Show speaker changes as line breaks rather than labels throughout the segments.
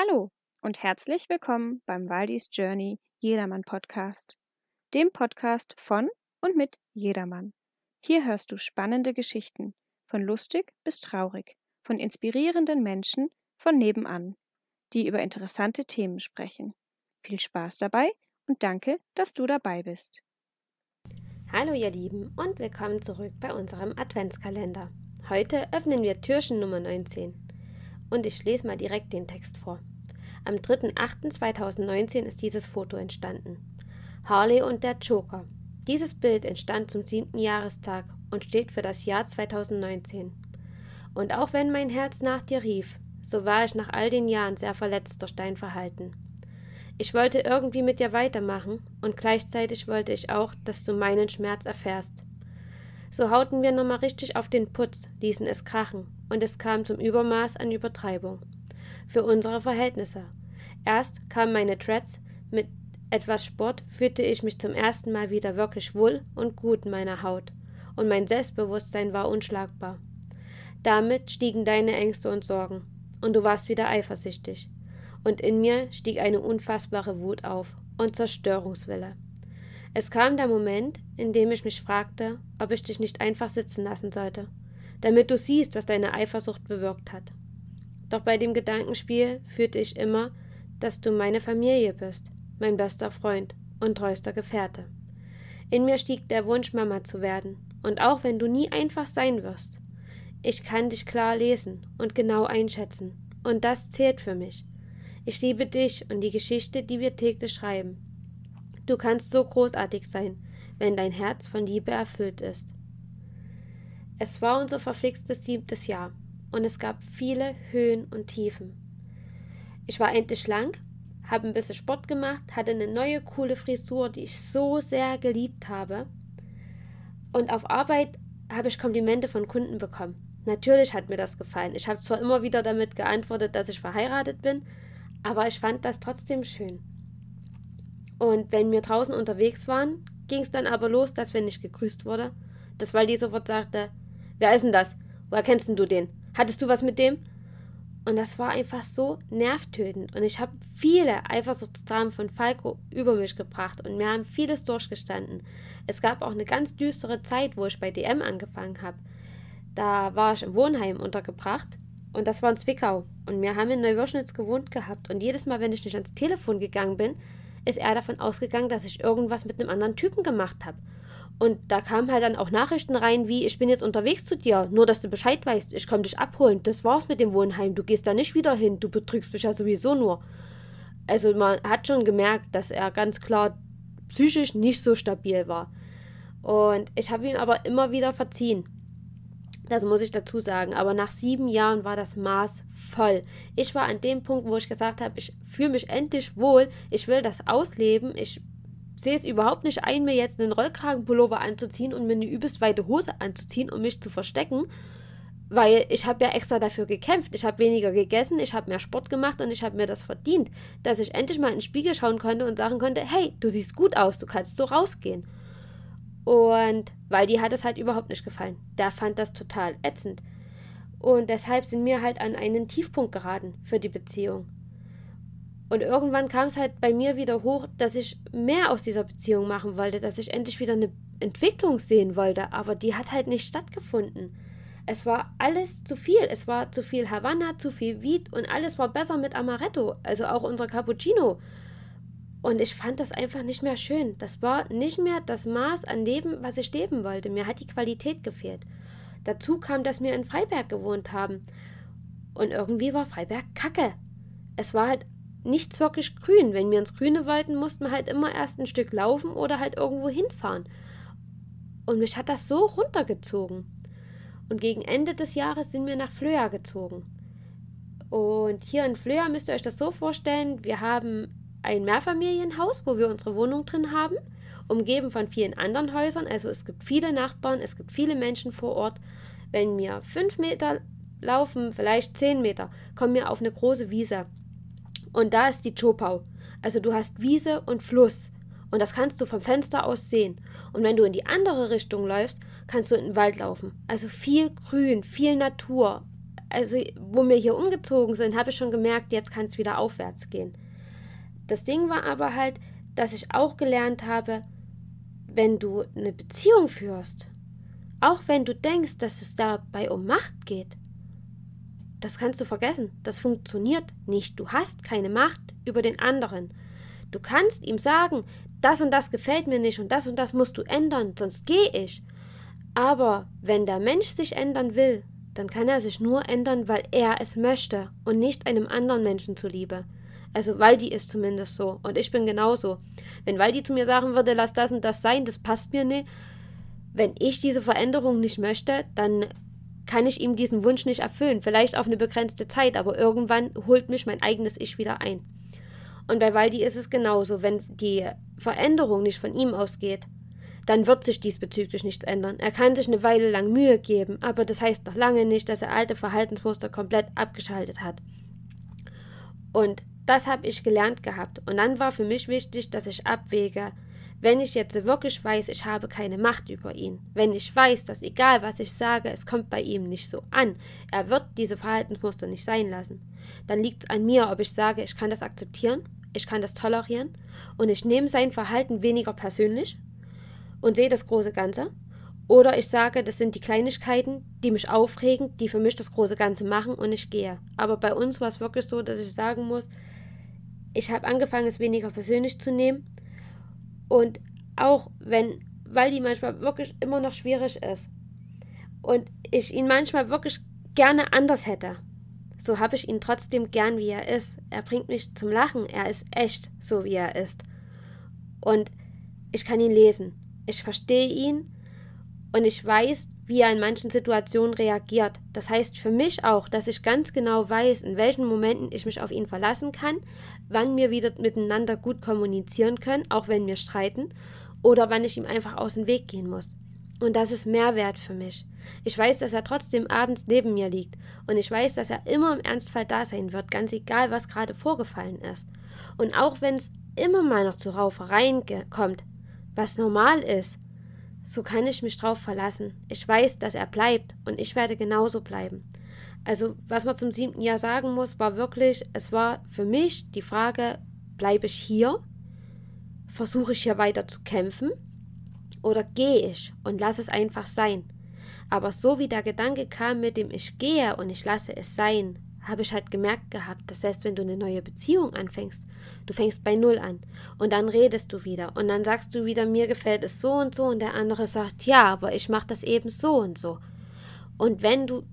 Hallo und herzlich willkommen beim Waldis Journey Jedermann Podcast, dem Podcast von und mit Jedermann. Hier hörst du spannende Geschichten, von lustig bis traurig, von inspirierenden Menschen von nebenan, die über interessante Themen sprechen. Viel Spaß dabei und danke, dass du dabei bist.
Hallo ihr Lieben und willkommen zurück bei unserem Adventskalender. Heute öffnen wir Türchen Nummer 19 und ich lese mal direkt den Text vor. Am 3.8.2019 ist dieses Foto entstanden. Harley und der Joker. Dieses Bild entstand zum siebten Jahrestag und steht für das Jahr 2019. Und auch wenn mein Herz nach dir rief, so war ich nach all den Jahren sehr verletzt durch dein Verhalten. Ich wollte irgendwie mit dir weitermachen und gleichzeitig wollte ich auch, dass du meinen Schmerz erfährst. So hauten wir nochmal richtig auf den Putz, ließen es krachen und es kam zum Übermaß an Übertreibung. Für unsere Verhältnisse. Erst kamen meine Dreads, mit etwas Sport fühlte ich mich zum ersten Mal wieder wirklich wohl und gut in meiner Haut, und mein Selbstbewusstsein war unschlagbar. Damit stiegen deine Ängste und Sorgen, und du warst wieder eifersüchtig. Und in mir stieg eine unfassbare Wut auf und Zerstörungswille. Es kam der Moment, in dem ich mich fragte, ob ich dich nicht einfach sitzen lassen sollte damit du siehst, was deine Eifersucht bewirkt hat. Doch bei dem Gedankenspiel fühlte ich immer, dass du meine Familie bist, mein bester Freund und treuster Gefährte. In mir stieg der Wunsch, Mama zu werden, und auch wenn du nie einfach sein wirst, ich kann dich klar lesen und genau einschätzen, und das zählt für mich. Ich liebe dich und die Geschichte, die wir täglich schreiben. Du kannst so großartig sein, wenn dein Herz von Liebe erfüllt ist. Es war unser verflixtes siebtes Jahr und es gab viele Höhen und Tiefen. Ich war endlich schlank, habe ein bisschen Sport gemacht, hatte eine neue coole Frisur, die ich so sehr geliebt habe. Und auf Arbeit habe ich Komplimente von Kunden bekommen. Natürlich hat mir das gefallen. Ich habe zwar immer wieder damit geantwortet, dass ich verheiratet bin, aber ich fand das trotzdem schön. Und wenn wir draußen unterwegs waren, ging es dann aber los, dass wenn ich gegrüßt wurde, dass Waldi sofort sagte, Wer ist denn das? Woher kennst denn du den? Hattest du was mit dem? Und das war einfach so nervtötend. Und ich habe viele Eifersuchtsdramen von Falco über mich gebracht und mir haben vieles durchgestanden. Es gab auch eine ganz düstere Zeit, wo ich bei DM angefangen habe. Da war ich im Wohnheim untergebracht und das war in Zwickau. Und wir haben in Neuwürschnitz gewohnt gehabt. Und jedes Mal, wenn ich nicht ans Telefon gegangen bin, ist er davon ausgegangen, dass ich irgendwas mit einem anderen Typen gemacht habe. Und da kamen halt dann auch Nachrichten rein, wie ich bin jetzt unterwegs zu dir, nur dass du Bescheid weißt, ich komme dich abholen. Das war's mit dem Wohnheim. Du gehst da nicht wieder hin, du betrügst mich ja sowieso nur. Also man hat schon gemerkt, dass er ganz klar psychisch nicht so stabil war. Und ich habe ihm aber immer wieder verziehen. Das muss ich dazu sagen. Aber nach sieben Jahren war das Maß voll. Ich war an dem Punkt, wo ich gesagt habe, ich fühle mich endlich wohl. Ich will das ausleben. Ich sehe es überhaupt nicht ein, mir jetzt einen Rollkragenpullover anzuziehen und mir eine übelst weite Hose anzuziehen, um mich zu verstecken, weil ich habe ja extra dafür gekämpft. Ich habe weniger gegessen, ich habe mehr Sport gemacht und ich habe mir das verdient, dass ich endlich mal in den Spiegel schauen konnte und sagen konnte, hey, du siehst gut aus, du kannst so rausgehen. Und weil die hat es halt überhaupt nicht gefallen. Der fand das total ätzend. Und deshalb sind wir halt an einen Tiefpunkt geraten für die Beziehung. Und irgendwann kam es halt bei mir wieder hoch, dass ich mehr aus dieser Beziehung machen wollte, dass ich endlich wieder eine Entwicklung sehen wollte, aber die hat halt nicht stattgefunden. Es war alles zu viel. Es war zu viel Havanna, zu viel Weed und alles war besser mit Amaretto, also auch unser Cappuccino. Und ich fand das einfach nicht mehr schön. Das war nicht mehr das Maß an Leben, was ich leben wollte. Mir hat die Qualität gefehlt. Dazu kam, dass wir in Freiberg gewohnt haben. Und irgendwie war Freiberg kacke. Es war halt nichts wirklich grün. Wenn wir ins Grüne wollten, mussten wir halt immer erst ein Stück laufen oder halt irgendwo hinfahren. Und mich hat das so runtergezogen. Und gegen Ende des Jahres sind wir nach Flöa gezogen. Und hier in Flöa müsst ihr euch das so vorstellen, wir haben ein Mehrfamilienhaus, wo wir unsere Wohnung drin haben, umgeben von vielen anderen Häusern. Also es gibt viele Nachbarn, es gibt viele Menschen vor Ort. Wenn wir fünf Meter laufen, vielleicht zehn Meter, kommen wir auf eine große Wiese. Und da ist die Chopau. Also du hast Wiese und Fluss. Und das kannst du vom Fenster aus sehen. Und wenn du in die andere Richtung läufst, kannst du in den Wald laufen. Also viel Grün, viel Natur. also wo wir hier umgezogen sind, habe ich schon gemerkt, jetzt kann es wieder aufwärts gehen. Das Ding war aber halt, dass ich auch gelernt habe, wenn du eine Beziehung führst, auch wenn du denkst, dass es dabei um Macht geht, das kannst du vergessen. Das funktioniert nicht. Du hast keine Macht über den anderen. Du kannst ihm sagen, das und das gefällt mir nicht und das und das musst du ändern, sonst gehe ich. Aber wenn der Mensch sich ändern will, dann kann er sich nur ändern, weil er es möchte und nicht einem anderen Menschen zuliebe. Also Waldi ist zumindest so und ich bin genauso. Wenn Waldi zu mir sagen würde, lass das und das sein, das passt mir nicht, wenn ich diese Veränderung nicht möchte, dann kann ich ihm diesen Wunsch nicht erfüllen. Vielleicht auf eine begrenzte Zeit, aber irgendwann holt mich mein eigenes Ich wieder ein. Und bei Waldi ist es genauso. Wenn die Veränderung nicht von ihm ausgeht, dann wird sich diesbezüglich nichts ändern. Er kann sich eine Weile lang Mühe geben, aber das heißt noch lange nicht, dass er alte Verhaltensmuster komplett abgeschaltet hat. Und das habe ich gelernt gehabt. Und dann war für mich wichtig, dass ich abwäge, wenn ich jetzt wirklich weiß, ich habe keine Macht über ihn, wenn ich weiß, dass egal was ich sage, es kommt bei ihm nicht so an, er wird diese Verhaltensmuster nicht sein lassen, dann liegt es an mir, ob ich sage, ich kann das akzeptieren, ich kann das tolerieren und ich nehme sein Verhalten weniger persönlich und sehe das große Ganze. Oder ich sage, das sind die Kleinigkeiten, die mich aufregen, die für mich das große Ganze machen und ich gehe. Aber bei uns war es wirklich so, dass ich sagen muss, ich habe angefangen, es weniger persönlich zu nehmen und auch wenn, weil die manchmal wirklich immer noch schwierig ist und ich ihn manchmal wirklich gerne anders hätte, so habe ich ihn trotzdem gern, wie er ist. Er bringt mich zum Lachen. Er ist echt, so wie er ist. Und ich kann ihn lesen. Ich verstehe ihn und ich weiß, wie er in manchen Situationen reagiert. Das heißt für mich auch, dass ich ganz genau weiß, in welchen Momenten ich mich auf ihn verlassen kann, wann wir wieder miteinander gut kommunizieren können, auch wenn wir streiten, oder wann ich ihm einfach aus dem Weg gehen muss. Und das ist Mehrwert für mich. Ich weiß, dass er trotzdem abends neben mir liegt. Und ich weiß, dass er immer im Ernstfall da sein wird, ganz egal, was gerade vorgefallen ist. Und auch wenn es immer mal noch zu Raufereien kommt, was normal ist, so kann ich mich drauf verlassen. Ich weiß, dass er bleibt und ich werde genauso bleiben. Also, was man zum siebten Jahr sagen muss, war wirklich, es war für mich die Frage, bleibe ich hier? Versuche ich hier weiter zu kämpfen? Oder gehe ich und lasse es einfach sein? Aber so wie der Gedanke kam mit dem ich gehe und ich lasse es sein, habe ich halt gemerkt gehabt, dass selbst wenn du eine neue Beziehung anfängst, du fängst bei Null an und dann redest du wieder und dann sagst du wieder, mir gefällt es so und so und der andere sagt, ja, aber ich mache das eben so und so. Und wenn du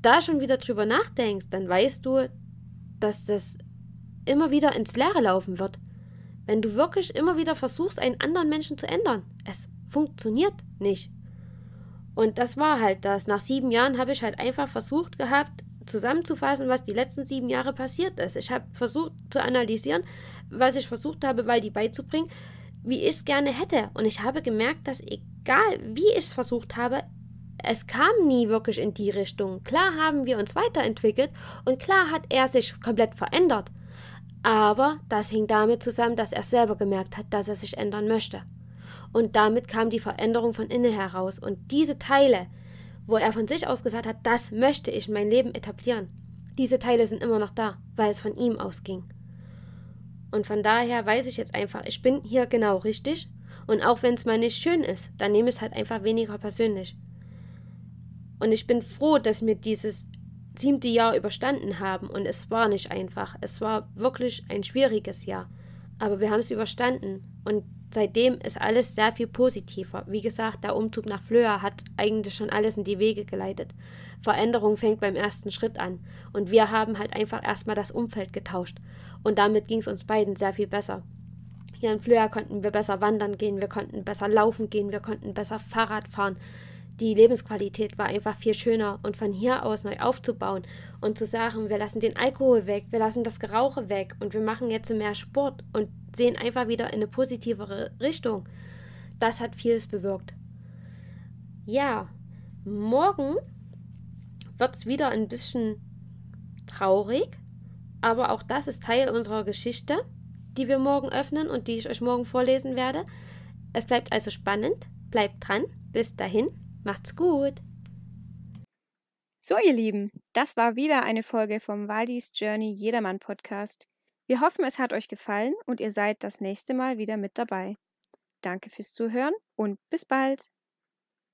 da schon wieder drüber nachdenkst, dann weißt du, dass das immer wieder ins Leere laufen wird. Wenn du wirklich immer wieder versuchst, einen anderen Menschen zu ändern, es funktioniert nicht. Und das war halt das. Nach sieben Jahren habe ich halt einfach versucht gehabt, zusammenzufassen, was die letzten sieben Jahre passiert ist. Ich habe versucht zu analysieren, was ich versucht habe, Waldi beizubringen, wie ich es gerne hätte. Und ich habe gemerkt, dass egal wie ich es versucht habe, es kam nie wirklich in die Richtung. Klar haben wir uns weiterentwickelt und klar hat er sich komplett verändert. Aber das hing damit zusammen, dass er selber gemerkt hat, dass er sich ändern möchte. Und damit kam die Veränderung von innen heraus. Und diese Teile, wo er von sich aus gesagt hat, das möchte ich mein Leben etablieren. Diese Teile sind immer noch da, weil es von ihm ausging. Und von daher weiß ich jetzt einfach, ich bin hier genau richtig. Und auch wenn es mal nicht schön ist, dann nehme ich es halt einfach weniger persönlich. Und ich bin froh, dass wir dieses siebte Jahr überstanden haben. Und es war nicht einfach. Es war wirklich ein schwieriges Jahr. Aber wir haben es überstanden. Und seitdem ist alles sehr viel positiver. Wie gesagt, der Umzug nach Flöa hat eigentlich schon alles in die Wege geleitet. Veränderung fängt beim ersten Schritt an. Und wir haben halt einfach erstmal das Umfeld getauscht. Und damit ging es uns beiden sehr viel besser. Hier in Flöa konnten wir besser wandern gehen, wir konnten besser laufen gehen, wir konnten besser Fahrrad fahren. Die Lebensqualität war einfach viel schöner und von hier aus neu aufzubauen und zu sagen, wir lassen den Alkohol weg, wir lassen das Gerauche weg und wir machen jetzt mehr Sport und sehen einfach wieder in eine positivere Richtung. Das hat vieles bewirkt. Ja, morgen wird es wieder ein bisschen traurig, aber auch das ist Teil unserer Geschichte, die wir morgen öffnen und die ich euch morgen vorlesen werde. Es bleibt also spannend, bleibt dran. Bis dahin, macht's gut.
So, ihr Lieben, das war wieder eine Folge vom Waldis Journey Jedermann Podcast. Wir hoffen, es hat euch gefallen und ihr seid das nächste Mal wieder mit dabei. Danke fürs Zuhören und bis bald.